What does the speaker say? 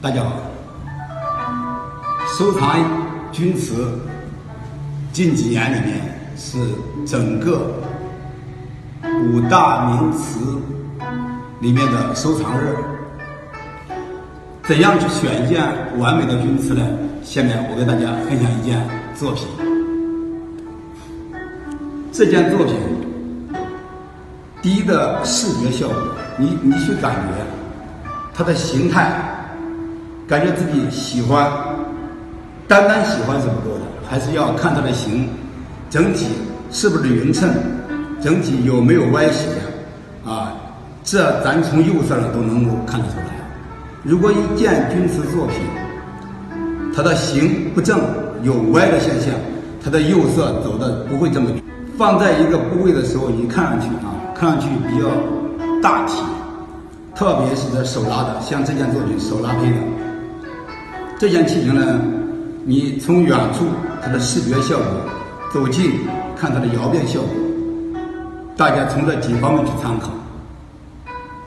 大家好，收藏钧瓷近几年里面是整个五大名瓷里面的收藏热。怎样去选一件完美的钧瓷呢？下面我给大家分享一件作品。这件作品，第一的视觉效果，你你去感觉它的形态。感觉自己喜欢，单单喜欢是不够的，还是要看它的形，整体是不是匀称，整体有没有歪斜，啊，这咱从釉色上都能够看得出来。如果一件钧瓷作品，它的形不正，有歪的现象，它的釉色走的不会这么，放在一个部位的时候，你看上去啊，看上去比较大体，特别是这手拉的，像这件作品手拉胚的。这件器型呢，你从远处它的视觉效果，走近看它的窑变效果，大家从这几方面去参考。